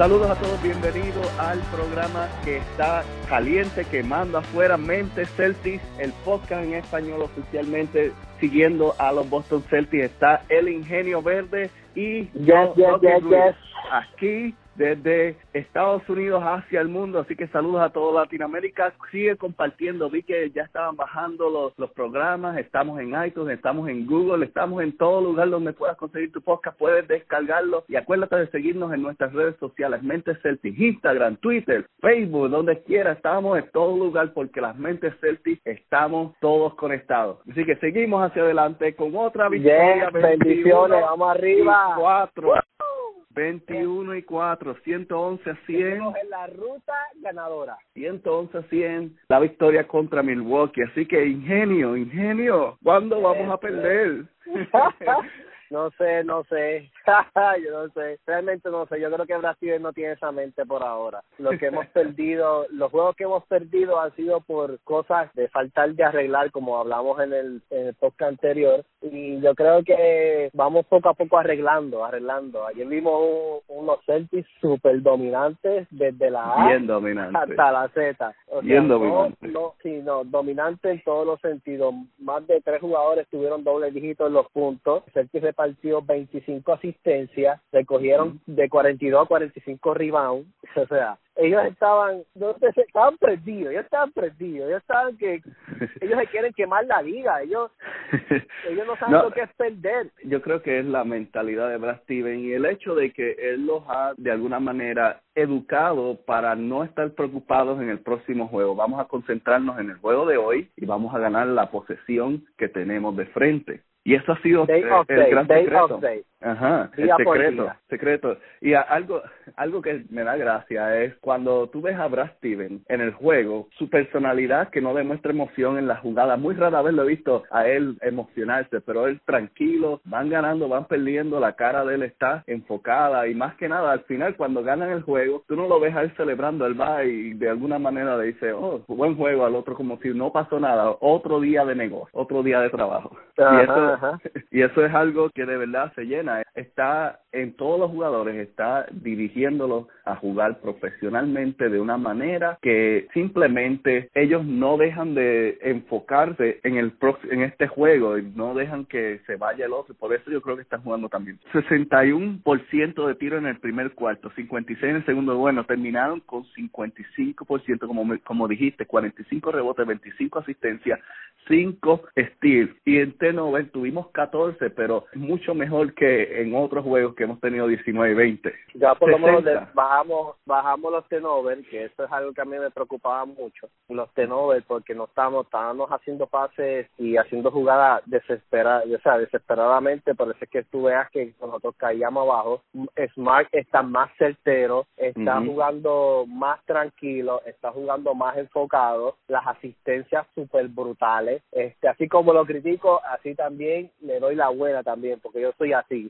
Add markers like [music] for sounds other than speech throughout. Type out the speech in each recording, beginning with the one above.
Saludos a todos, bienvenidos al programa que está caliente, quemando afuera, Mente Celtics, el podcast en español oficialmente siguiendo a los Boston Celtics. Está el Ingenio Verde y yes, yes, yes, yes. aquí desde Estados Unidos hacia el mundo, así que saludos a toda Latinoamérica, sigue compartiendo, vi que ya estaban bajando los, los programas, estamos en iTunes, estamos en Google, estamos en todo lugar donde puedas conseguir tu podcast, puedes descargarlo y acuérdate de seguirnos en nuestras redes sociales, Mentes Celtic, Instagram, Twitter, Facebook, donde quiera, estamos en todo lugar porque las Mentes Celtic estamos todos conectados. Así que seguimos hacia adelante con otra victoria. Yes, bendiciones, vamos arriba. Cuatro. 21 y 4, 111 a 100. en la ruta ganadora. 111 a 100, la victoria contra Milwaukee. Así que ingenio, ingenio, ¿cuándo vamos a perder? [laughs] No sé, no sé. [laughs] yo no sé. Realmente no sé. Yo creo que Brasil no tiene esa mente por ahora. Lo que hemos [laughs] perdido, los juegos que hemos perdido han sido por cosas de faltar de arreglar, como hablamos en el, en el podcast anterior. Y yo creo que vamos poco a poco arreglando, arreglando. Ayer vimos unos Celtics súper dominantes desde la A Bien dominante. hasta la Z. O Bien sea, dominante. No, no, sí, no, dominante en todos los sentidos. Más de tres jugadores tuvieron doble dígito en los puntos. Celtics repartió 25 asistencias, recogieron de 42 a 45 rebounds. [laughs] O sea, ellos estaban, no sé, estaban perdidos, ellos estaban perdidos, ellos estaban que [laughs] ellos se quieren quemar la liga, ellos ellos no saben No. lo que es perder. Yo creo que es la mentalidad de Brad Steven y el hecho de que él los ha de alguna manera educado para no estar preocupados en el próximo juego. Vamos a concentrarnos en el juego de hoy y vamos a ganar la posesión que tenemos de frente. Y eso ha sido eh, el gran secreto. Ajá, el secreto, secreto. Y a- algo, algo que me da gracia es cuando tú ves a Brad Steven en el juego, su personalidad que no demuestra emoción en la jugada. Muy rara vez lo he visto a él emocionarse, pero él tranquilo, van ganando, van perdiendo, la cara de él está enfocada y más que nada al final cuando ganan el juego, tú no lo ves a él celebrando, él va y de alguna manera le dice, oh, buen juego al otro como si no pasó nada, otro día de negocio, otro día de trabajo. Ajá, y eso, ajá. [laughs] y eso es algo que de verdad se llena. Está en todos los jugadores, está dirigiéndolos a jugar profesionalmente de una manera que simplemente ellos no dejan de enfocarse en el en este juego y no dejan que se vaya el otro. Por eso yo creo que están jugando también. 61% de tiro en el primer cuarto, 56 en el segundo. Bueno, terminaron con 55%, como, como dijiste, 45 rebotes, 25 asistencias, 5 steals. Y en T-Nobel tuvimos 14, pero mucho mejor que en otros juegos que hemos tenido 19 y 20. Ya por lo menos 60. le- bajamos bajamos los tenovers, que eso es algo que a mí me preocupaba mucho, los tenovers, porque no estábamos, estábamos haciendo pases y haciendo jugadas desesperadas, o sea, desesperadamente, por eso es que tú veas que nosotros caíamos abajo, Smart está más certero, está jugando más tranquilo, está jugando más enfocado, las asistencias súper brutales, este, así como lo critico, así también le doy la buena también, porque yo soy así.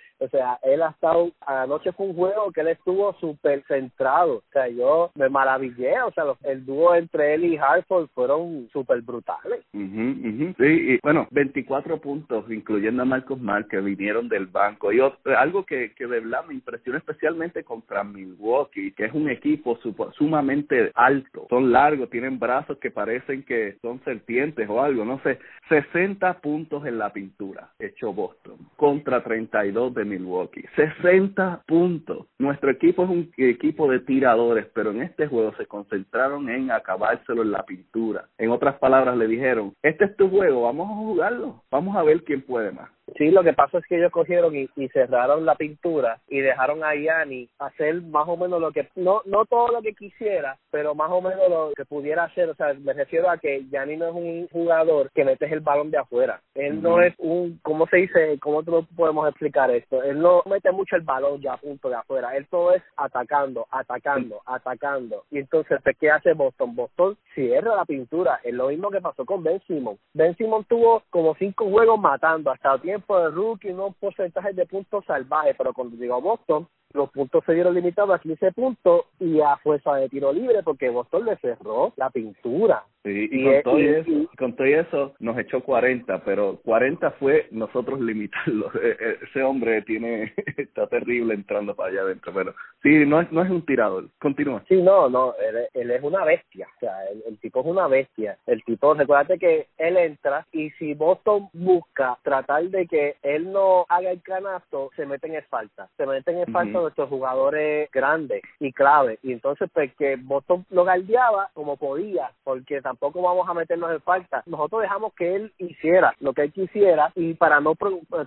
O sea, él ha estado, anoche fue un juego que él estuvo súper centrado. O sea, yo me maravillé. O sea, los- el dúo entre él y Hartford fueron súper brutales. Ujú, ujú. Sí, y bueno, 24 puntos, incluyendo a Marcos Mar, que vinieron del banco. Y ot- algo que, que de verdad me impresiona especialmente contra Milwaukee, que es un equipo supo- sumamente alto. Son largos, tienen brazos que parecen que son serpientes o algo, no sé. 60 puntos en la pintura, hecho Boston, contra 32 de Milwaukee. 60 puntos. Nuestro equipo es un equipo de tiradores, pero en este juego se concentraron en acabárselo en la pintura. En otras palabras, le dijeron, este es tu juego, vamos a jugarlo, vamos a ver quién puede más. Sí, lo que pasa es que ellos cogieron y, y cerraron la pintura y dejaron a Yanni hacer más o menos lo que, no no todo lo que quisiera, pero más o menos lo que pudiera hacer. O sea, me refiero a que Yanni no es un jugador que metes el balón de afuera. Él no es un, ¿cómo se dice? ¿Cómo podemos explicar esto? Él no mete mucho el balón ya a punto de afuera. Él todo es atacando, atacando, atacando. Y entonces, ¿qué hace Boston? Boston cierra la pintura. Es lo mismo que pasó con Ben Simon. Ben Simon tuvo como cinco juegos matando hasta el tiempo de rookie, unos porcentajes de puntos salvajes, pero cuando llegó Boston, los puntos se dieron limitados a 15 puntos y a fuerza de tiro libre porque Boston le cerró la pintura. Sí, y, con, todo eso, con todo eso nos echó 40, pero 40 fue nosotros limitarlo. [laughs] E, e, ese hombre tiene [laughs] está terrible entrando para allá adentro, pero sí, no es no es un tirador. Continúa. Sí, no, no, él, es una bestia, o sea, el, tipo es una bestia. El tipo, recuérdate que él entra y si Boston busca tratar de que él no haga el canasto, se meten en falta, se meten en falta nuestros jugadores grandes y clave. Y entonces, pues que Boston lo galdeaba como podía, porque tampoco vamos a meternos en falta. Nosotros dejamos que él hiciera lo que él quisiera y para no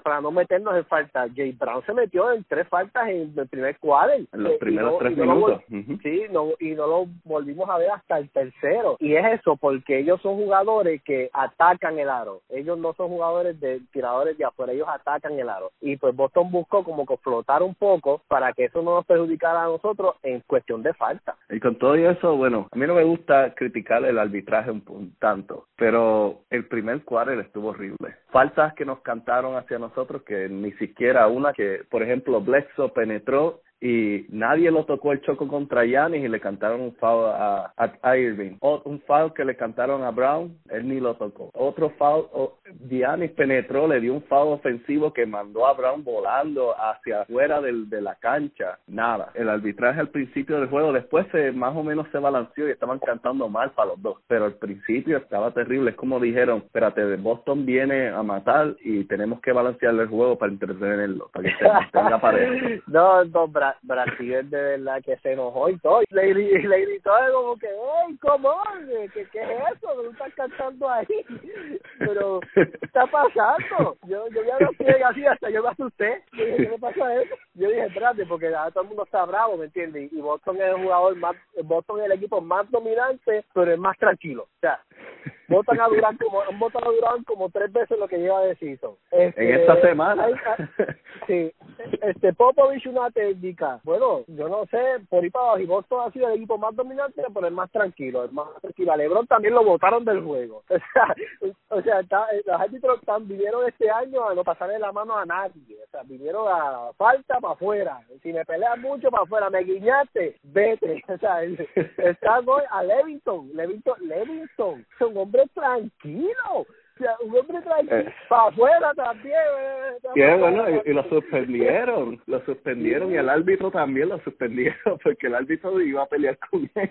para no meternos en falta, Jay Brown se metió en tres faltas en el primer cuadro. En los primeros tres minutos. Sí, no, y no lo volvimos a ver hasta el tercero. Y es eso, porque ellos son jugadores que atacan el aro. Ellos no son jugadores de tiradores de afuera, ellos atacan el aro. Y pues Boston buscó como que flotar un poco para que eso no nos perjudicara a nosotros en cuestión de falta. Y con todo eso, bueno, a mí no me gusta criticar el arbitraje un, tanto, pero el primer quarter estuvo horrible. Faltas que nos cantaron hacia nosotros que ni siquiera una que, por ejemplo, Blexo penetró y nadie lo tocó el choco contra Yanis y le cantaron un foul a, Irving. Un foul que le cantaron a Brown, él ni lo tocó. Otro foul, o, Giannis penetró, le dio un foul ofensivo que mandó a Brown volando hacia afuera del, de la cancha. Nada. El arbitraje al principio del juego, después se, más o menos se balanceó y estaban cantando mal para los dos. Pero al principio estaba terrible. Es como dijeron, espérate, Boston viene a matar y tenemos que balancear el juego para entretenerlo, para que se tenga pareja. [laughs] no, no, Brasil de verdad que se enojó y todo. Y le, le gritó como que, ¡Ey, cómo! ¿Qué, ¿Qué es eso? ¿Me estás cantando ahí? Pero, ¿qué está pasando? Yo, yo ya no estoy así hasta yo me asusté. Dije, ¿qué me pasa eso? Yo dije, espérate, porque todo el mundo está bravo, ¿me entiendes? Y Boston es el jugador más, Boston es el equipo más dominante, pero es más tranquilo. O sea, votan a Durán como han votado a Durán como tres veces lo que lleva de season. Este, en esta semana. sí, este Popovich una técnica. Bueno, yo no sé, por ahí para abajo, y Boston ha sido el equipo más dominante, pero el más tranquilo, el más tranquilo. A LeBron también lo votaron del juego. [laughs] O sea, o sea está, los árbitros están, vinieron este año a no pasarle la mano a nadie. O sea, vinieron a falta para afuera. Si me peleas mucho para afuera, me guiñaste, vete. [laughs] O sea, está hoy a Levington, Levington, Levington, es un hombre tranquilo. O sea, un hombre tranquilo, eh. para afuera también. Eh, bueno, y, lo suspendieron, lo suspendieron y el árbitro también lo suspendieron [laughs] porque el árbitro iba a pelear con él.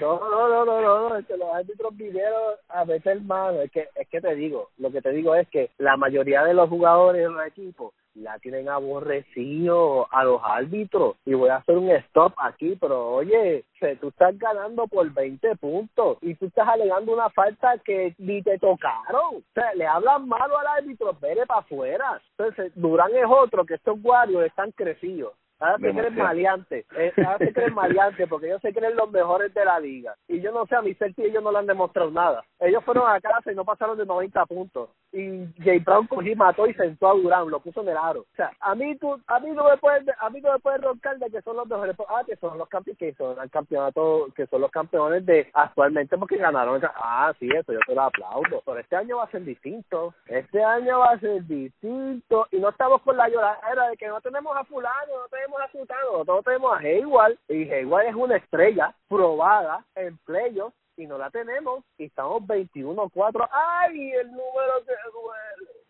No, no, no, no, no, no, es que los árbitros vinieron a meter mano, es que, es que te digo, lo que te digo es que la mayoría de los jugadores de los equipos ya tienen aborrecido a los árbitros y voy a hacer un stop aquí, pero oye, tú estás ganando por 20 puntos y tú estás alegando una falta que ni te tocaron. O sea, le hablan malo al árbitro, vete para afuera. Entonces, Durán es otro que estos guardios están crecidos. Ahora se creen maleantes, eh, ahora se creen maleantes porque ellos se creen los mejores de la liga. Y yo no sé, a mi y ellos no le han demostrado nada. Ellos fueron a casa y no pasaron de 90 puntos. Y Jay Brown cogí, mató y sentó a Durán, lo puso en el aro. O sea, a mí tú, a mí no me puedes, a mí no me puedes roncar de que son los mejores. Ah, que son los campeones, que son el campeonato, que son los campeones de actualmente porque ganaron. Ah, sí, eso yo te lo aplaudo. Pero este año va a ser distinto. Este año va a ser distinto. Y no estamos con la lloradera de que no tenemos a fulano, no tenemos a nosotros tenemos a Hayward y Hayward es una estrella probada en playoffs y no la tenemos y estamos 21-4. ¡Ay, el número que duele!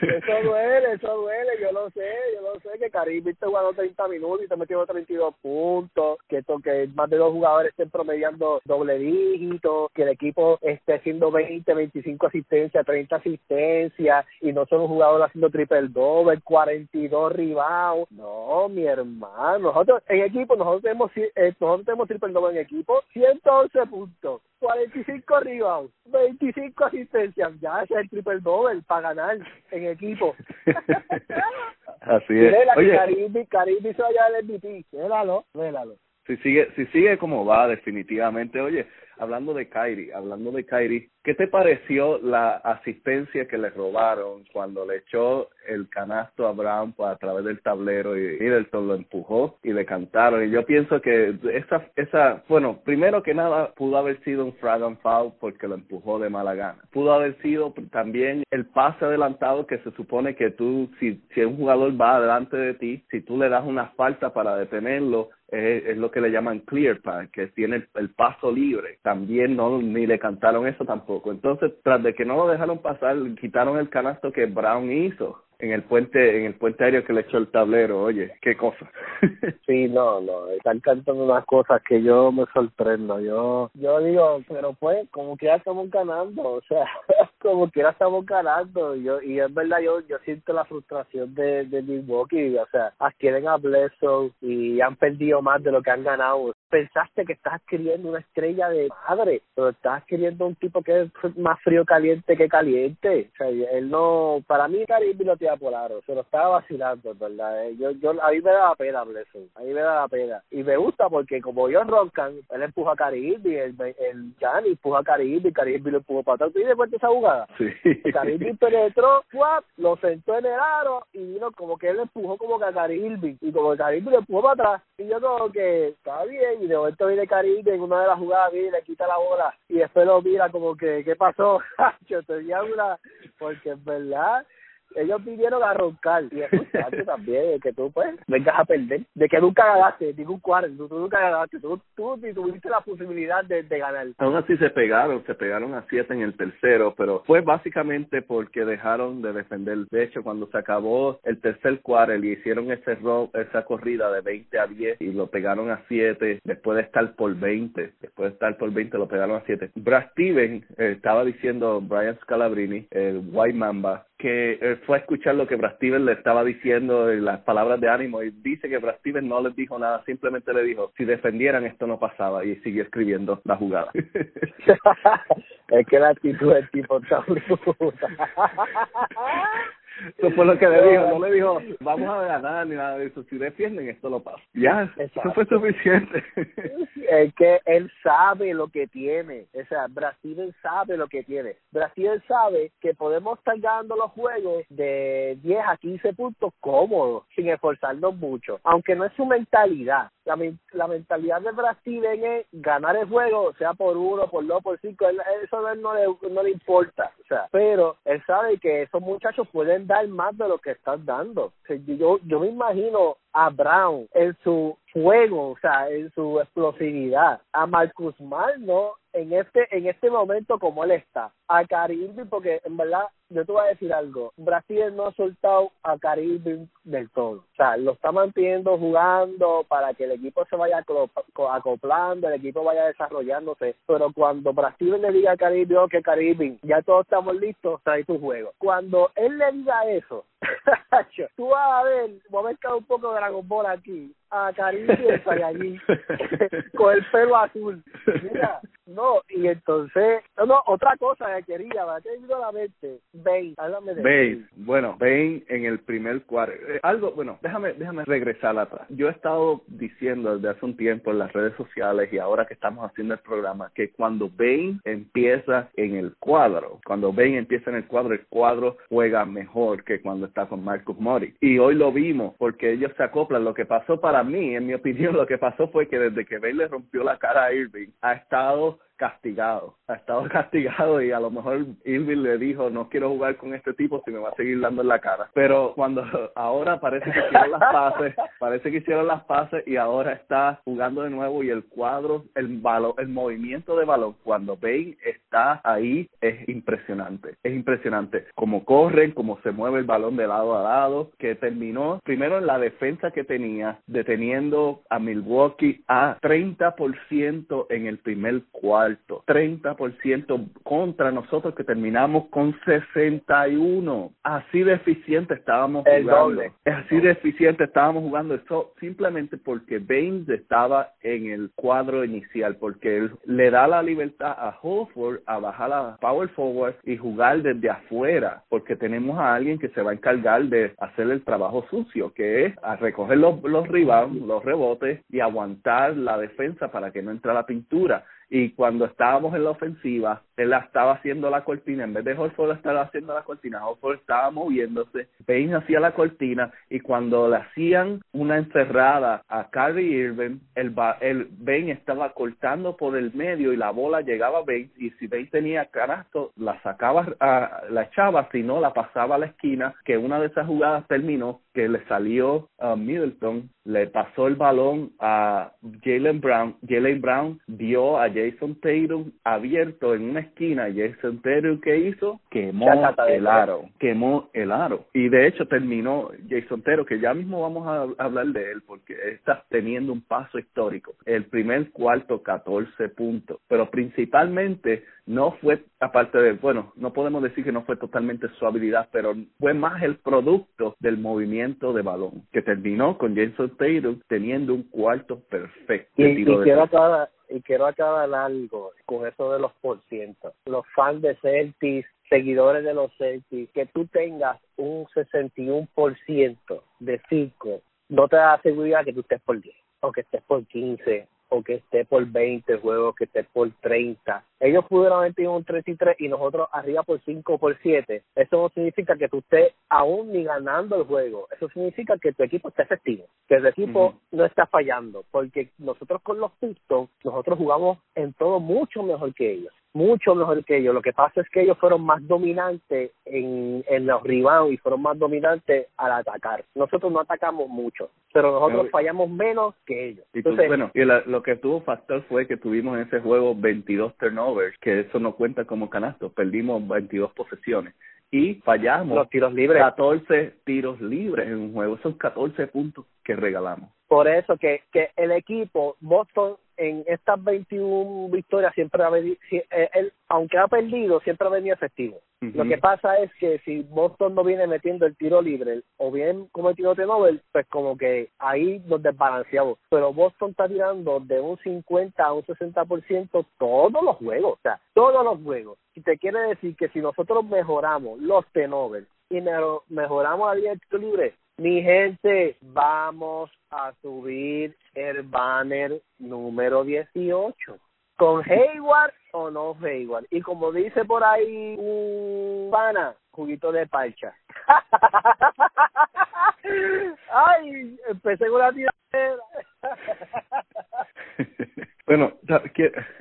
Eso duele, eso duele, yo lo sé, yo lo sé que Caribe está jugando 30 minutos y te metiendo 32 puntos, que, que más de dos jugadores estén promediando doble dígito, que el equipo esté haciendo 20, 25 asistencias, 30 asistencias y no son un jugador haciendo triple doble, 42 rebounds. No, mi hermano, nosotros en equipo, nosotros tenemos, eh, nosotros tenemos triple doble en equipo, 111 puntos. 45 rebounds, 25 asistencias, ya es el triple doble para ganar en equipo. [laughs] Así es. Oye, Caribe, Caribe se vaya el MVP, vélalo, vélalo. Si sigue, si sigue como va, definitivamente. Oye, hablando de Kyrie, hablando de Kyrie, ¿qué te pareció la asistencia que le robaron cuando le echó el canasto a Brown a través del tablero y Middleton lo empujó y le cantaron? Y yo pienso que esa, esa, bueno, primero que nada pudo haber sido un frag and foul porque lo empujó de mala gana. Pudo haber sido también el pase adelantado que se supone que tú, si, si un jugador va delante de ti, si tú le das una falta para detenerlo, es, lo que le llaman clear pass, que tiene el, paso libre. También no ni le cantaron eso tampoco. Entonces, tras de que no lo dejaron pasar, quitaron el canasto que Brown hizo en el puente en el puente aéreo que le echó el tablero oye qué cosa. [laughs] Sí no no están cantando unas cosas que yo me sorprendo yo yo digo pero pues como que ya estamos ganando o sea [laughs] como quiera estamos ganando yo y es verdad yo yo siento la frustración de, de Milwaukee o sea adquieren a Bledsoe y han perdido más de lo que han ganado. Pensaste que estás adquiriendo una estrella de madre pero estás adquiriendo un tipo que es más frío caliente que caliente o sea él no para mí Caribe lo por aro, se lo estaba vacilando, ¿verdad? Eh, yo, yo, a mí me da la pena, Blesso, a mí me da la pena. Y me gusta porque como yo roncan, él empuja a Caribe, el, el Gianni empuja a Caribe, y Caribe lo empujó para atrás. ¿Y después de esa jugada? Sí. Caribe penetró, lo sentó en el aro y vino como que él empujó como que a Caribe, y como que Caribe lo empujó para atrás. Y yo como que está bien, y de momento viene Caribe en una de las jugadas, viene y le quita la bola, y después lo mira como que, ¿qué pasó? [laughs] yo tenía una, porque en verdad ellos vinieron a roncar. Y es también que tú pues vengas a perder. De que nunca ganaste ningún cuarto. Tú, nunca ganaste. Tú, tú ni tuviste la posibilidad de, de, ganar. Aún así se pegaron se pegaron a siete en el tercero pero fue básicamente porque dejaron de defender. De hecho cuando se acabó el tercer cuarto y hicieron ese rob, esa corrida de 20 a 10 y lo pegaron a siete. Después de estar por 20 después de estar por 20 lo pegaron a siete. Brad Steven eh, estaba diciendo Brian Scalabrini el White Mamba que eh, fue a escuchar lo que Brad Steven le estaba diciendo y las palabras de ánimo y dice que Brad Steven no les dijo nada, simplemente le dijo, si defendieran esto no pasaba y siguió escribiendo la jugada. [laughs] es que la actitud del tipo está [laughs] Eso fue lo que le dijo, no le dijo, vamos a ganar ni nada de eso, si defienden esto lo pasa. Ya, eso fue suficiente. [laughs] Es que él sabe lo que tiene, o sea, Brasil sabe lo que tiene. Brasil sabe que podemos estar ganando los juegos de 10 a 15 puntos cómodos, sin esforzarnos mucho, aunque no es su mentalidad. La, la mentalidad de Brasil es ganar el juego, sea por uno, por dos, por cinco, eso a él no le, no le importa, o sea, pero él sabe que esos muchachos pueden dar más de lo que estás dando. yo, yo me imagino a Brown en su fuego, o sea, en su explosividad, a Marcus Mal, ¿no? En este, en este momento como él está, a Caribe, porque en verdad, yo te voy a decir algo, Brasil no ha soltado a Caribe del todo, o sea, lo está manteniendo jugando para que el equipo se vaya acoplando, el equipo vaya desarrollándose, pero cuando Brasil le diga a Caribe, ok, Caribe, ya todos estamos listos, trae tu juego. Cuando él le diga eso, [laughs] tú vas a ver, voy a mezclar un poco de Dragon Ball aquí, a Caribe y allí, [laughs] con el pelo azul. Mira, no, y entonces, no, no, otra cosa que quería, ¿verdad? Que a la mente, Bane, háblame de Bane. Bueno, Bane en el primer cuarto, algo, bueno, déjame, déjame regresar atrás. Yo he estado diciendo desde hace un tiempo en las redes sociales y ahora que estamos haciendo el programa, que cuando Bane empieza en el cuadro, cuando Bane empieza en el cuadro, el cuadro juega mejor que cuando está con Marcus Mori. Y hoy lo vimos porque ellos se acoplan. Lo que pasó para mí, en mi opinión, [laughs] lo que pasó fue que desde que Bane le rompió la cara a Irving, ha estado castigado, ha estado [laughs] castigado y a lo mejor Irving le dijo no quiero jugar con este tipo si me va a seguir dando en la cara. Pero cuando [laughs] ahora parece que hicieron las pases, [laughs] parece que hicieron las pases y ahora está jugando de nuevo y el cuadro, el balón, el movimiento de balón cuando Bane está ahí es impresionante, es impresionante como corren, cómo se mueve el balón de lado a lado, que terminó primero en la defensa que tenía deteniendo a Milwaukee a 30% en el primer cuarto, 30% contra nosotros que terminamos con 61. Así de eficiente estábamos jugando. Así de eficiente estábamos jugando eso simplemente porque Baines estaba en el cuadro inicial, porque él le da la libertad a Holford a bajar a power forward y jugar desde afuera, porque tenemos a alguien que se va a encargar de hacer el trabajo sucio, que es a recoger los, los rebounds, los rebotes y aguantar la defensa para que no entre la pintura y cuando estábamos en la ofensiva, él estaba haciendo la cortina, en vez de Horford estar haciendo la cortina, Horford estaba moviéndose, Bain hacía la cortina y cuando le hacían una encerrada a Kyrie Irving, el, el Bain estaba cortando por el medio y la bola llegaba a Bain y si Bain tenía canasto, la sacaba, a, la echaba, si no la pasaba a la esquina, que una de esas jugadas terminó que le salió a Middleton, le pasó el balón a Jalen Brown, Jalen Brown dio a Jason Tatum abierto en una esquina. Jason Tatum, ¿qué hizo? Quemó el aro. Quemó el aro. Y de hecho terminó Jason Tatum, que ya mismo vamos a hablar de él, porque está teniendo un paso histórico. El primer cuarto, 14 puntos. Pero principalmente no fue, aparte de, bueno, no podemos decir que no fue totalmente su habilidad, pero fue más el producto del movimiento de balón, que terminó con Jason Tatum teniendo un cuarto perfecto. Y, quiero acabar, y quiero acabar algo con eso de los porcientos. Los fans de Celtics, seguidores de los Celtics, que tú tengas un 61% de 5, no te da seguridad que tú estés por 10 o que estés por 15 o que esté por 20 juegos, que esté por 30. Ellos pudieron haber tenido un 33 y nosotros arriba por 5 por 7. Eso no significa que tú estés aún ni ganando el juego. Eso significa que tu equipo está efectivo, que el equipo no está fallando, porque nosotros con los Pistons, nosotros jugamos en todo mucho mejor que ellos mucho mejor que ellos. Lo que pasa es que ellos fueron más dominantes en, en los rebounds y fueron más dominantes al atacar. Nosotros no atacamos mucho, pero nosotros fallamos menos que ellos. Y bueno, y lo que tuvo factor fue que tuvimos en ese juego 22 turnovers, que eso no cuenta como canasto, perdimos 22 posesiones y fallamos los tiros libres 14 tiros libres en un juego esos 14 puntos que regalamos por eso que que el equipo Boston en estas 21 victorias siempre ha venido, eh, él, aunque ha perdido, siempre ha venido efectivo. Lo que pasa es que si Boston no viene metiendo el tiro libre o bien como el tiro de Nobel, pues como que ahí nos desbalanceamos. Pero Boston está tirando de un 50 a un 60% todos los juegos, o sea, todos los juegos. Y te quiere decir que si nosotros mejoramos los de Nobel y mejoramos la línea de tiro libre, mi gente, vamos a subir el banner número 18. ¿Con Hayward o no Hayward? Y como dice por ahí un pana, juguito de parcha. [laughs] Ay, empecé con la tiradera. [laughs] Bueno,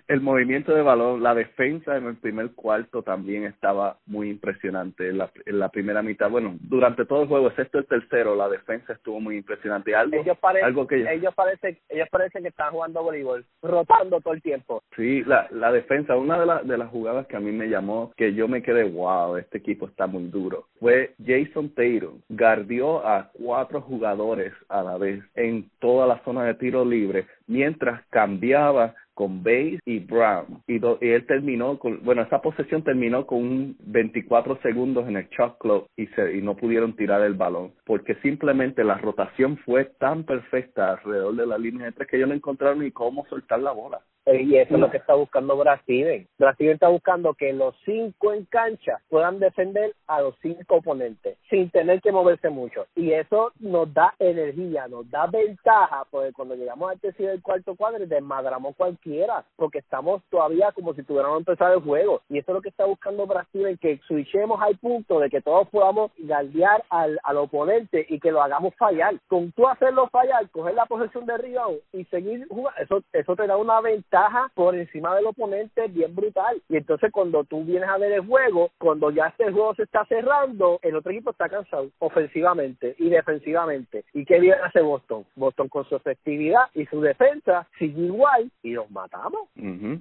el movimiento de balón, la defensa en el primer cuarto también estaba muy impresionante en la, en la primera mitad. Bueno, durante todo el juego, excepto el tercero, la defensa estuvo muy impresionante. Algo, ellos, algo que ellos parecen, ellos parecen que están jugando voleibol, rotando todo el tiempo. Sí, la, la defensa, una de, las de las jugadas que a mí me llamó, que yo me quedé, wow, este equipo está muy duro, fue Jason Taylor, guardió a cuatro jugadores a la vez en toda la zona de tiro libre mientras cambiaba con Bates y Brown. Y, él terminó con, bueno, esa posesión terminó con 24 segundos en el shot clock y, se, y no pudieron tirar el balón, porque simplemente la rotación fue tan perfecta alrededor de la línea de tres que ellos no encontraron ni cómo soltar la bola. Eh, y eso es lo que está buscando Brasil. Brasil está buscando que los cinco en cancha puedan defender a los cinco oponentes sin tener que moverse mucho. Y eso nos da energía, nos da ventaja, porque cuando llegamos al tercer y cuarto cuadro desmadramos cualquiera, porque estamos todavía como si tuviéramos empezado el juego. Y eso es lo que está buscando Brasil, en que switchemos al punto de que todos podamos galdear al, al oponente y que lo hagamos fallar. Con tú hacerlo fallar, coger la posesión de rebound y seguir jugando, eso, eso te da una ventaja ventaja por encima del oponente bien brutal. Y entonces cuando tú vienes a ver el juego, cuando ya este juego se está cerrando, el otro equipo está cansado ofensivamente y defensivamente. ¿Y qué bien hace Boston? Boston con su efectividad y su defensa sigue igual y los matamos. Uh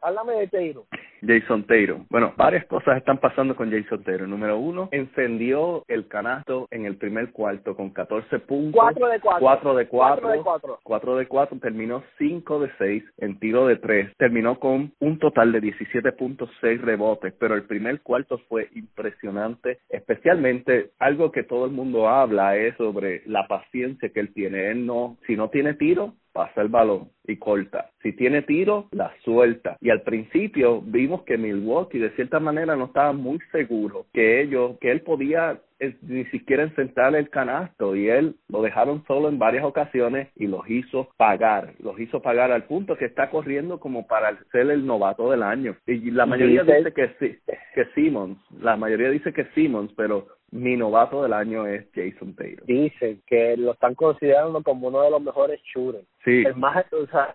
háblame de Taylor. Jason Taylor. Bueno, varias cosas están pasando con Jason Taylor. Número uno, encendió el canasto en el primer cuarto con 14 puntos. 4 de 4. 4 de 4. 4 de 4. Terminó 5 de 6 en tiro de 3. Terminó con un total de 17.6 rebotes, pero el primer cuarto fue impresionante, especialmente algo que todo el mundo habla es sobre la paciencia que él tiene. Él no, si no tiene tiro, pasa el balón y corta. Si tiene tiro, la suelta. Y al principio vimos que Milwaukee de cierta manera no estaba muy seguro que ellos, que él podía eh, ni siquiera sentar el canasto y él lo dejaron solo en varias ocasiones y los hizo pagar, los hizo pagar al punto que está corriendo como para ser el novato del año. Y la mayoría dice, que sí, que Simmons, la mayoría dice que Simmons, pero mi novato del año es Jason Taylor. Dicen que lo están considerando como uno de los mejores shooters. Sí. El más, o sea,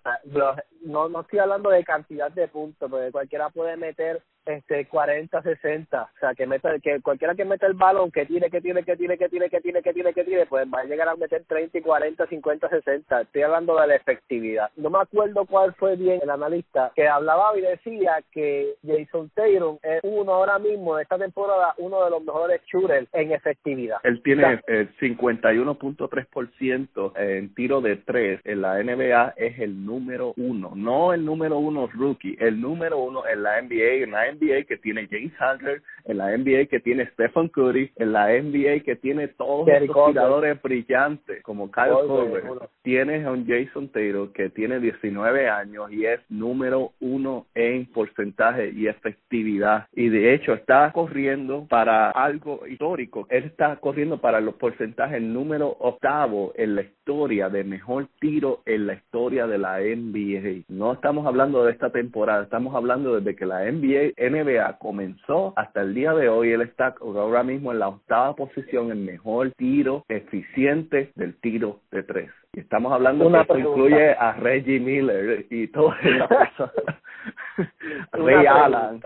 no, no estoy hablando de cantidad de puntos, porque cualquiera puede meter este 40, 60, o sea, que meta, que cualquiera que meta el balón, que tiene, que tiene, que tiene, que tiene, que tiene, que tiene, que tiene, pues va a llegar a meter 30 y 40, 50, 60. Estoy hablando de la efectividad. No me acuerdo cuál fue bien el analista que hablaba y decía que Jason Taylor es uno ahora mismo de esta temporada, uno de los mejores shooters en efectividad. Él tiene el 51.3% en tiro de tres en la NBA, es el número uno, no el número uno rookie, el número uno en la NBA, en la NBA que tiene James Harden, en la NBA que tiene Stephen Curry, en la NBA que tiene todos los tiradores brillantes como Kyle Korver. Tienes a un Jason Taylor que tiene 19 años y es número uno en porcentaje y efectividad y de hecho está corriendo para algo histórico. Él está corriendo para los porcentajes número octavo en la historia de mejor tiro en la historia de la NBA. No estamos hablando de esta temporada, estamos hablando desde que la NBA NBA comenzó hasta el día de hoy, él está ahora mismo en la octava posición en mejor tiro eficiente del tiro de tres. Y estamos hablando de que esto incluye a Reggie Miller y todo [laughs] eso. Ray Allen.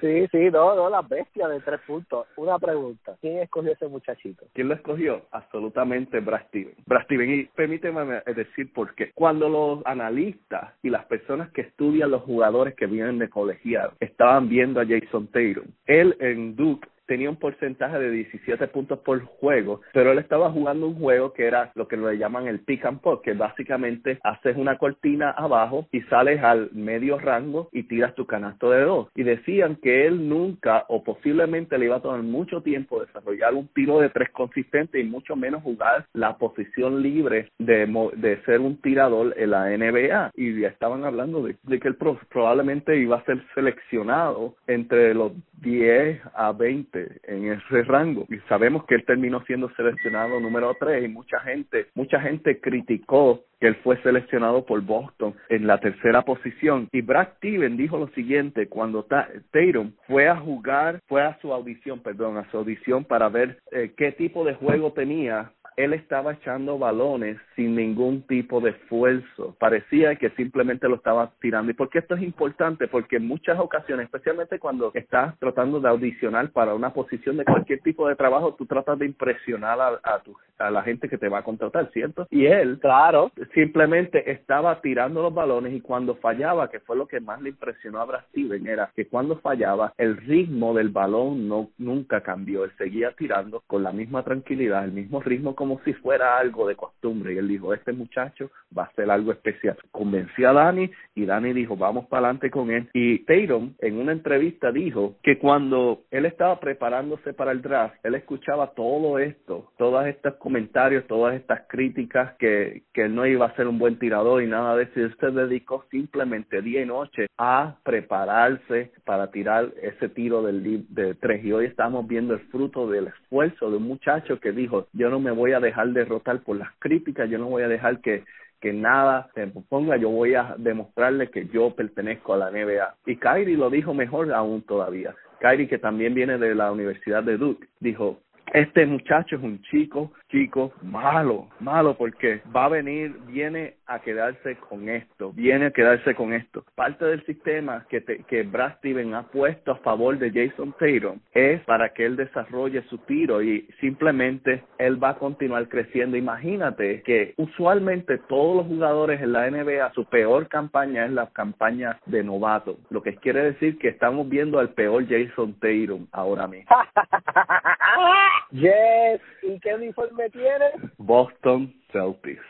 Sí, sí, no, no, la bestia de tres puntos. Una pregunta. ¿Quién escogió ese muchachito? ¿Quién lo escogió? Absolutamente Brad Steven. Brad Steven. Y permíteme decir por qué. Cuando los analistas y las personas que estudian los jugadores que vienen de colegial estaban viendo a Jason Taylor, él en Duke tenía un porcentaje de 17 puntos por juego, pero él estaba jugando un juego que era lo que le llaman el pick and pop, que básicamente haces una cortina abajo y sales al medio rango y tiras tu canasto de dos. Y decían que él nunca o posiblemente le iba a tomar mucho tiempo desarrollar un tiro de tres consistente y mucho menos jugar la posición libre de, de ser un tirador en la NBA. Y ya estaban hablando de, que él probablemente iba a ser seleccionado entre los 10 a 20 en ese rango. Y sabemos que él terminó siendo seleccionado número 3 y mucha gente mucha gente criticó que él fue seleccionado por Boston en la tercera posición. Y Brad Steven dijo lo siguiente cuando Tatum fue a jugar fue a su audición perdón a su audición para ver eh, qué tipo de juego tenía él estaba echando balones sin ningún tipo de esfuerzo. Parecía que simplemente lo estaba tirando. ¿Y por qué esto es importante? Porque en muchas ocasiones, especialmente cuando estás tratando de audicionar para una posición de cualquier tipo de trabajo, tú tratas de impresionar a, a, tu, a la gente que te va a contratar, ¿cierto? Y él, claro, simplemente estaba tirando los balones y cuando fallaba, que fue lo que más le impresionó a Brad Steven, era que cuando fallaba, el ritmo del balón no nunca cambió. Él seguía tirando con la misma tranquilidad, el mismo ritmo como si fuera algo de costumbre. Y él dijo, este muchacho va a ser algo especial. Convenció a Dani y Dani dijo, vamos para adelante con él. Y Tatum en una entrevista dijo que cuando él estaba preparándose para el draft, él escuchaba todo esto, todos estos comentarios, todas estas críticas que, que él no iba a ser un buen tirador y nada de eso. Y él se dedicó simplemente día y noche a prepararse para tirar ese tiro del de tres. Y hoy estamos viendo el fruto del esfuerzo de un muchacho que dijo, yo no me voy a dejar derrotar por las críticas, yo no voy a dejar que, que nada se ponga, yo voy a demostrarle que yo pertenezco a la NBA. Y Kyrie lo dijo mejor aún todavía. Kyrie, que también viene de la Universidad de Duke, dijo, Este muchacho es un chico, chico malo, malo porque va a venir, viene a quedarse con esto, viene a quedarse con esto. Parte del sistema que, te, que Brad Steven ha puesto a favor de Jason Tatum es para que él desarrolle su tiro y simplemente él va a continuar creciendo. Imagínate que usualmente todos los jugadores en la NBA, su peor campaña es la campaña de novato, lo que quiere decir que estamos viendo al peor Jason Tatum ahora mismo. [laughs] yes, ¿y qué uniforme tiene? Boston Celtics.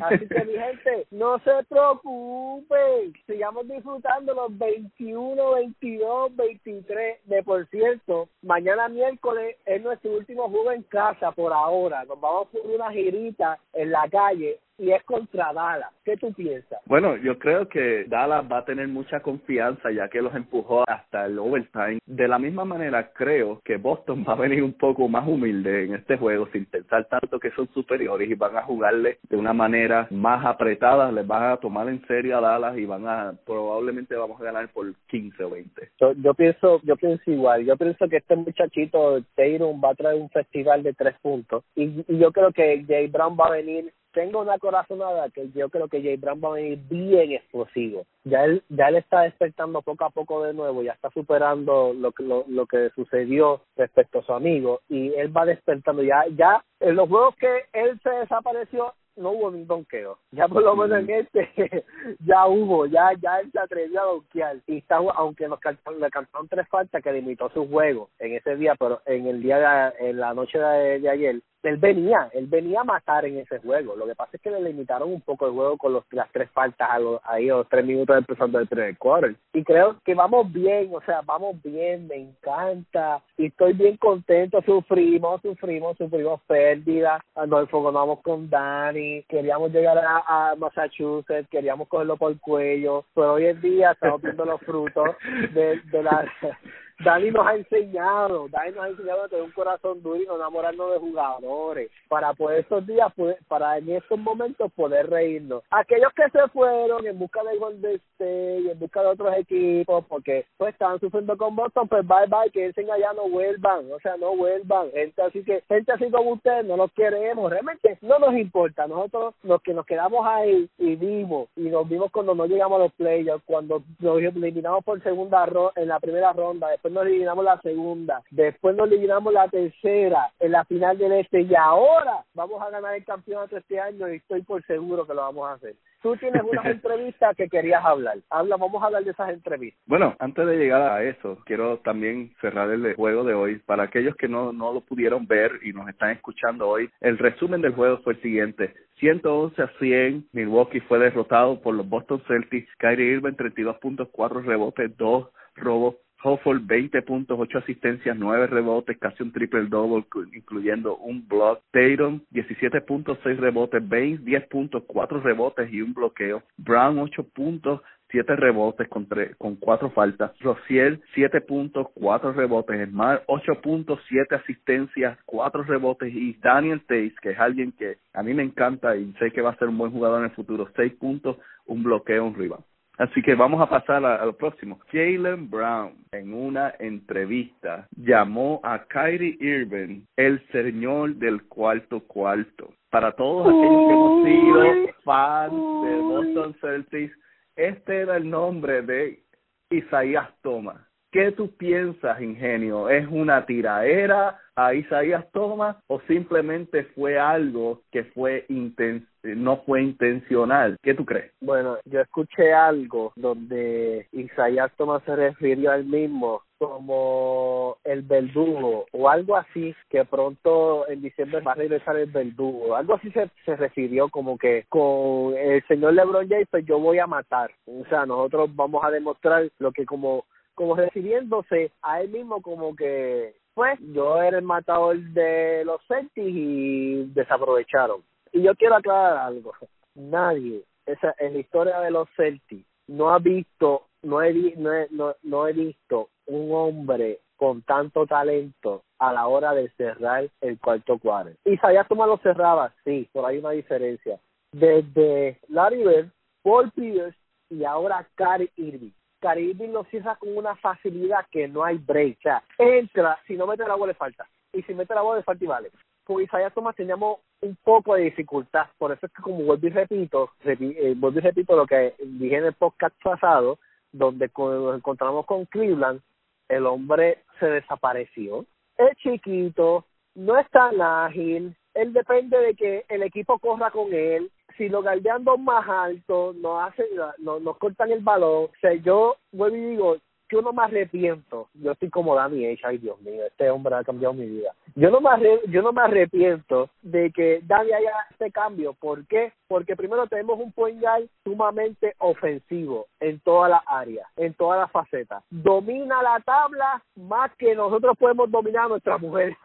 Así que mi [laughs] gente, no se preocupen, sigamos disfrutando los 21, 22, 23. De por cierto, mañana miércoles es nuestro último juego en casa por ahora. Nos vamos por una girita en la calle y es contra Dallas. ¿Qué tú piensas? Bueno, yo creo que Dallas va a tener mucha confianza ya que los empujó hasta el overtime. De la misma manera, creo que Boston va a venir un poco más humilde en este juego sin pensar tanto que son superiores y van a jugarle de una manera más apretada, les van a tomar en serio a Dallas y van a probablemente vamos a ganar por 15 o 20. Yo, yo pienso yo pienso igual. Yo pienso que este muchachito Tatum va a traer un festival de tres puntos y, y yo creo que Jay Brown va a venir tengo una corazonada que yo creo que Jay Brown va a venir bien explosivo. Ya él, ya él está despertando poco a poco de nuevo, ya está superando lo que lo, lo que sucedió respecto a su amigo y él va despertando ya ya en los juegos que él se desapareció no hubo ni donqueo. Ya por lo menos en este [laughs] ya hubo, ya ya él se atrevió a donkear. Y está, aunque nos cantaron, le cantaron tres faltas que limitó su juego en ese día, pero en el día de, en la noche de, de ayer, él venía, él venía a matar en ese juego. Lo que pasa es que le limitaron un poco el juego con los, las tres faltas a los, ahí a tres minutos empezando el primer quarter. Y creo que vamos bien, o sea, vamos bien, me encanta y estoy bien contento. Sufrimos, sufrimos, sufrimos pérdidas. Nos enfocamos con Dani, queríamos llegar a, a Massachusetts, queríamos cogerlo por el cuello, pero hoy en día estamos viendo los frutos de, de la [laughs] Dani nos ha enseñado, Dani nos ha enseñado a tener un corazón duro y no enamorarnos de jugadores, para poder estos días, para en estos momentos poder reírnos. Aquellos que se fueron en busca de Golden State y en busca de otros equipos, porque pues estaban sufriendo con Boston, pues bye bye, que dicen allá no vuelvan, o sea, no vuelvan. Gente así que, gente así como ustedes, no los queremos, realmente no nos importa. Nosotros, los que nos quedamos ahí y vimos, y nos vimos cuando no llegamos a los playoffs, cuando nos eliminamos por segunda ronda, en la primera ronda, nos eliminamos la segunda, después nos eliminamos la tercera en la final del este y ahora vamos a ganar el campeonato este año y estoy por seguro que lo vamos a hacer. Tú tienes unas [laughs] entrevistas que querías hablar. Habla, vamos a hablar de esas entrevistas. Bueno, antes de llegar a eso, quiero también cerrar el juego de hoy. Para aquellos que no, no lo pudieron ver y nos están escuchando hoy, el resumen del juego fue el siguiente. 111 a 100, Milwaukee fue derrotado por los Boston Celtics. Kyrie Irving 32.4 rebotes, 2 robos Hofford 20 puntos, 8 asistencias, 9 rebotes, casi un triple double, incluyendo un block. Tatum 17 puntos, 6 rebotes. Baines 10 puntos, 4 rebotes y un bloqueo. Brown 8 puntos, 7 rebotes con, con 4 faltas. Rociel 7 puntos, 4 rebotes. Smart 8 puntos, 7 asistencias, 4 rebotes. Y Daniel Tays, que es alguien que a mí me encanta y sé que va a ser un buen jugador en el futuro, 6 puntos, un bloqueo, un rival. Así que vamos a pasar a, lo próximo. Jalen Brown en una entrevista llamó a Kyrie Irving el señor del cuarto cuarto. Para todos aquellos que hemos sido fans de Boston Celtics, este era el nombre de Isaías Thomas. ¿Qué tú piensas, ingenio? ¿Es una tiraera a Isaías Thomas o simplemente fue algo que fue intenso? no fue intencional. ¿Qué tú crees? Bueno, yo escuché algo donde Isaías Thomas se refirió al mismo como el verdugo o algo así que pronto en diciembre va a regresar el verdugo algo así se, se refirió como que con el señor LeBron James pues yo voy a matar o sea nosotros vamos a demostrar lo que como como refiriéndose a él mismo como que pues yo era el matador de los Celtics y desaprovecharon y yo quiero aclarar algo. Nadie esa, en la historia de los Celtics no ha visto, no he, no, he, no, he visto un hombre con tanto talento a la hora de cerrar el cuarto cuadro. Isaías Thomas lo cerraba, sí, pero hay una diferencia. Desde Larry Bird, Paul Pierce y ahora Kyrie Irving. Caribe lo cierra con una facilidad que no hay break. O sea, entra, si no mete la bola le falta. Y si mete la bola le falta y vale. Con Isaiah Thomas teníamos un poco de dificultad. Por eso es que como vuelvo y repito, eh, vuelvo y repito lo que dije en el podcast pasado, donde nos encontramos con Cleveland, el hombre se desapareció. Es chiquito, no es tan ágil, él depende de que el equipo corra con él. Si lo guardean dos más alto, no hacen, no, nos cortan el balón. O sea, yo vuelvo y digo, yo no me arrepiento. Yo estoy como Danny H. Ay, Dios mío, este hombre ha cambiado mi vida. Yo no me, yo no me arrepiento de que Danny haya este cambio. ¿Por qué? Porque primero tenemos un point guard sumamente ofensivo en todas las áreas, en todas las facetas. Domina la tabla más que nosotros podemos dominar a nuestra mujer.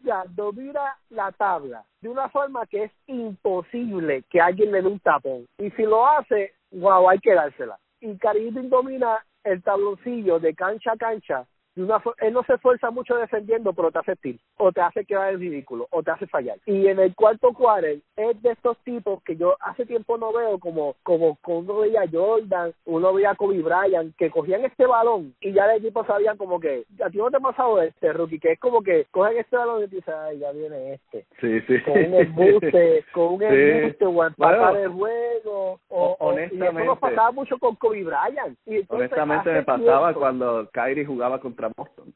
ya, [laughs] domina la tabla de una forma que es imposible que alguien le dé un tapón. Y si lo hace, wow, hay que dársela y Karim domina el tabloncillo de cancha a cancha él no se esfuerza mucho defendiendo, pero te hace tirar, o te hace quedar en ridículo, o te hace fallar. Y en el cuarto quarter es de estos tipos que yo hace tiempo no veo, como como uno veía a Jordan, uno veía a Kobe Bryant, que cogían este balón y ya el equipo sabían como que, a ti no te ha pasado este, rookie, que es como que cogen este balón y te dicen, ay, ya viene este. Sí, sí. Con un embuste, con un [laughs] embuste, o empatar el juego, o, honestamente. y eso nos pasaba mucho con Kobe Bryant. Y honestamente me pasaba cuando Kyrie jugaba contra Boston.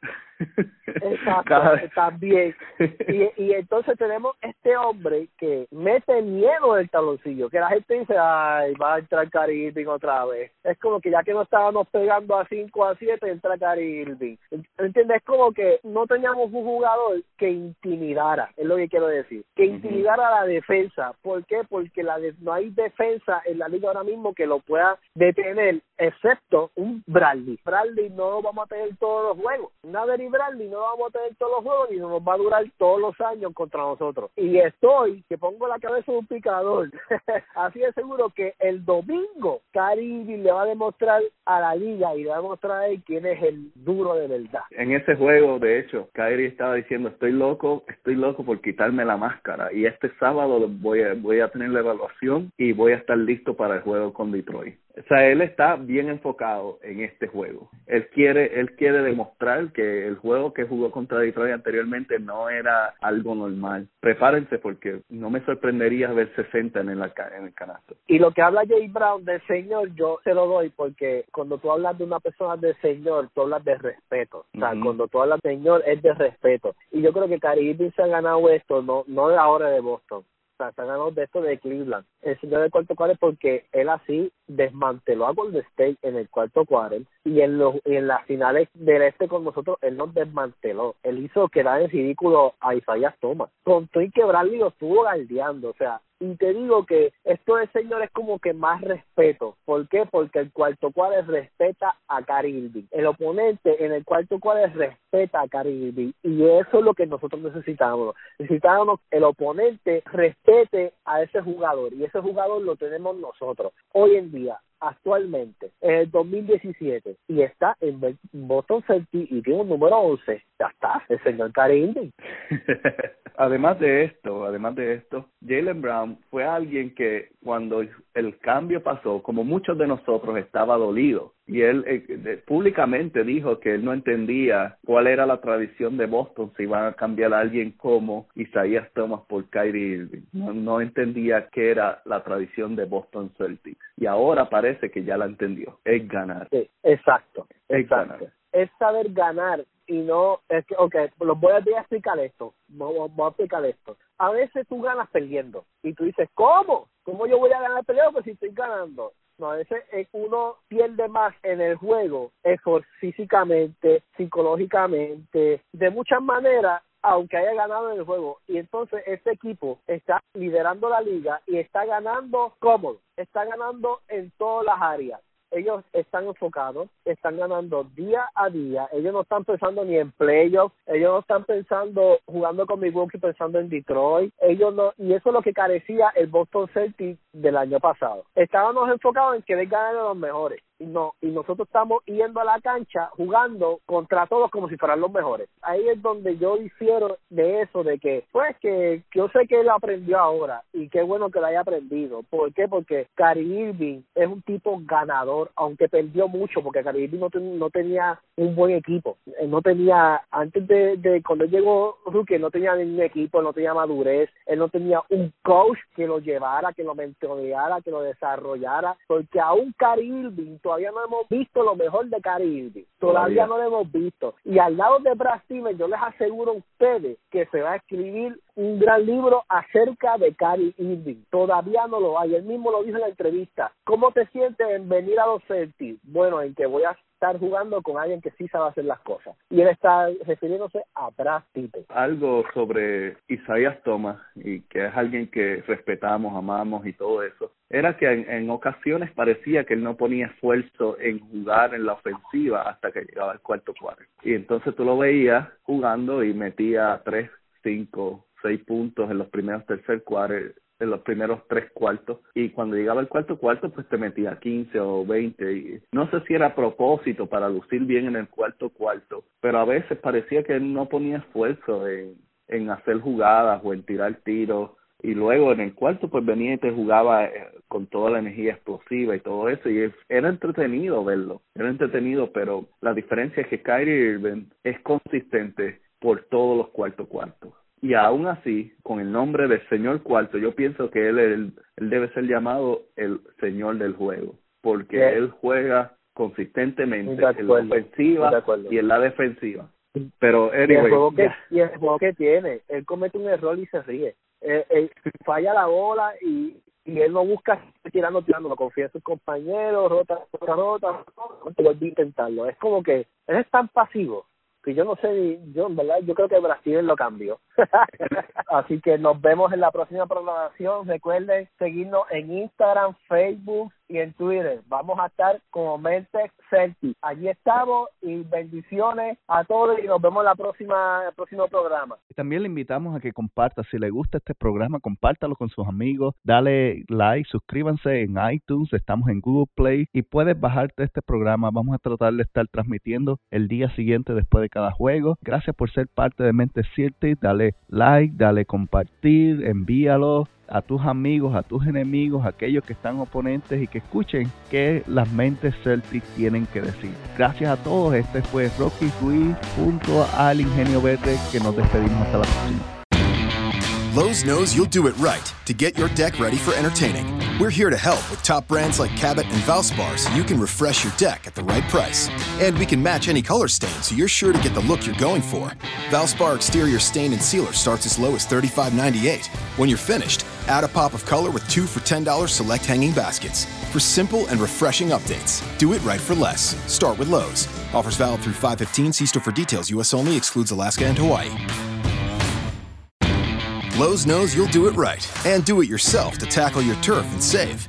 Exacto, [laughs] también. [laughs] Y, y entonces tenemos este hombre que mete miedo en el taloncillo, que la gente dice, ay, va a entrar Cari otra vez. Es como que ya que no estábamos pegando a 5 a 7, entra Cari ¿Entiendes? Es como que no teníamos un jugador que intimidara, es lo que quiero decir, que intimidara la defensa. ¿Por qué? Porque la no hay defensa en la liga ahora mismo que lo pueda detener, excepto un Bradley. Bradley no lo vamos a tener todos los juegos. Nader y Bradley no vamos a tener todos los juegos y nos va a durar todos los años contra nosotros. Y estoy, que pongo la cabeza de un picador, [laughs] así de seguro que el domingo Caribe le va a demostrar a la liga y le va a demostrar a él quién es el duro de verdad. En ese juego, de hecho, Kyrie estaba diciendo, estoy loco, estoy loco por quitarme la máscara y este sábado voy a, voy a tener la evaluación y voy a estar listo para el juego con Detroit. O sea, él está bien enfocado en este juego. Él quiere, él quiere demostrar que el juego que jugó contra Detroit anteriormente no era algo normal. Prepárense porque no me sorprendería ver 60 en el, en el canasto. Y lo que habla Jay Brown del señor, yo se lo doy porque cuando tú hablas de una persona de señor, tú hablas de respeto. O sea, cuando tú hablas de señor, es de respeto. Y yo creo que Caribe se ha ganado esto, no, no de ahora de Boston sea, está ganando de esto de Cleveland. El señor del cuarto cuadro porque él así desmanteló a Golden State en el cuarto cuadro y en los en las finales del este con nosotros él nos desmanteló. Él hizo quedar en ridículo a Isaías Thomas. Con y que Bradley lo estuvo galdeando. O sea, y te digo que esto de señor es como que más respeto. ¿Por qué? Porque el cuarto cuadro respeta a Cari El oponente en el cuarto cuadro respeta a Cari Y eso es lo que nosotros necesitamos. Necesitamos el oponente respete a ese jugador. Y ese jugador lo tenemos nosotros. Hoy en día, actualmente en el 2017 y está en Boston Celtics y tiene un número 11, ya está, el señor Cari [laughs] además de esto, además de esto, Jalen Brown fue alguien que cuando el cambio pasó, como muchos de nosotros, estaba dolido. Y él eh, públicamente dijo que él no entendía cuál era la tradición de Boston si iban a cambiar a alguien como Isaías Thomas por Kyrie Irving. No, entendía qué era la tradición de Boston Celtics. Y ahora parece que ya la entendió. Es ganar. Sí, exacto. Es ganar. Es saber ganar y no, es que, ok, los voy a, explicar esto, voy, a explicar esto. A veces tú ganas perdiendo y tú dices, ¿cómo? ¿Cómo yo voy a ganar perdiendo pues si estoy ganando? No, a veces uno pierde más en el juego, eso físicamente, psicológicamente, de muchas maneras, aunque haya ganado en el juego. Y entonces este equipo está liderando la liga y está ganando cómodo, está ganando en todas las áreas ellos están enfocados, están ganando día a día, ellos no están pensando ni en playoffs, ellos no están pensando jugando con Milwaukee pensando en Detroit, ellos no, y eso es lo que carecía el Boston Celtics del año pasado. Estábamos enfocados en querer ganar a los mejores no, y nosotros estamos yendo a la cancha jugando contra todos como si fueran los mejores. Ahí es donde yo difiero de eso, de que, pues, que, yo sé que él aprendió ahora y qué bueno que lo haya aprendido. ¿Por qué? Porque Cari Irving es un tipo ganador, aunque perdió mucho, porque Cari Irving no, no tenía un buen equipo. no tenía, antes de, de cuando llegó Rookie, no tenía ningún equipo, no tenía madurez, él no tenía un coach que lo llevara, que lo mentoreara, que lo desarrollara, porque aún Cari Irving todavía no hemos visto lo mejor de Cari Irving, todavía, no lo hemos visto. Y al lado de Brad Stevens, yo les aseguro a ustedes que se va a escribir un gran libro acerca de Cari Irving. Todavía no lo hay. Él mismo lo dijo en la entrevista. ¿Cómo te sientes en venir a los Celtics? Bueno, en que voy a estar jugando con alguien que sí sabe hacer las cosas. Y él está refiriéndose a Brad. Algo sobre Isaías Thomas, y que es alguien que respetamos, amamos y todo eso, era que en, ocasiones parecía que él no ponía esfuerzo en jugar en la ofensiva hasta que llegaba al cuarto cuarto. Y entonces tú lo veías jugando y metía tres, cinco, seis puntos en los primeros tercer cuartos en los primeros tres cuartos. Y cuando llegaba el cuarto cuarto pues te metía 15 o 20 y no sé si era a propósito para lucir bien en el cuarto cuarto pero a veces parecía que él no ponía esfuerzo en, en hacer jugadas o en tirar tiros. Y luego en el cuarto pues venía y te jugaba eh, con toda la energía explosiva y todo eso. Y era entretenido verlo, era entretenido pero la diferencia es que Kyrie Irving es consistente por todos los cuartos cuartos y aún así, con el nombre del Señor Cuarto, yo pienso que él, él, debe ser llamado el Señor del juego, porque él juega consistentemente en la ofensiva y en la defensiva. Pero y, el juego que, y el juego que tiene, él comete un error y se ríe. Eh, falla la bola y, y él no busca tirando, tirando, lo confía en sus compañeros, rota, rota, rota, vuelve a intentarlo. Es como que él es tan pasivo que yo no sé, yo en verdad, yo creo que Brasil lo cambió. [laughs] Así que nos vemos en la próxima programación. Recuerden seguirnos en Instagram, Facebook, y en Twitter. Vamos a estar como Mente Celtic. Allí estamos y bendiciones a todos y nos vemos en la próxima, el próximo programa. También le invitamos a que comparta, si le gusta este programa, compártalo con sus amigos, dale like, suscríbanse en iTunes, estamos en Google Play y puedes bajarte este programa. Vamos a tratar de estar transmitiendo el día siguiente después de cada juego. Gracias por ser parte de Mente Celtic. Dale like, dale compartir, envíalo a tus amigos, a tus enemigos, a aquellos que están oponentes y que escuchen qué las mentes Celtic tienen que decir. Gracias a todos, este fue Rocky Ruiz junto al Ingenio Verde que nos despedimos hasta la próxima. Lowe's knows you'll do it right to get your deck ready for entertaining. We're here to help with top brands like Cabot and Valspar so you can refresh your deck at the right price. And we can match any color stain so you're sure to get the look you're going for. Valspar exterior stain and sealer starts as low as $35.98. When you're finished, Add a pop of color with two for $10 select hanging baskets. For simple and refreshing updates, do it right for less. Start with Lowe's. Offers valid through 515. See store for details. U.S. only. Excludes Alaska and Hawaii. Lowe's knows you'll do it right and do it yourself to tackle your turf and save.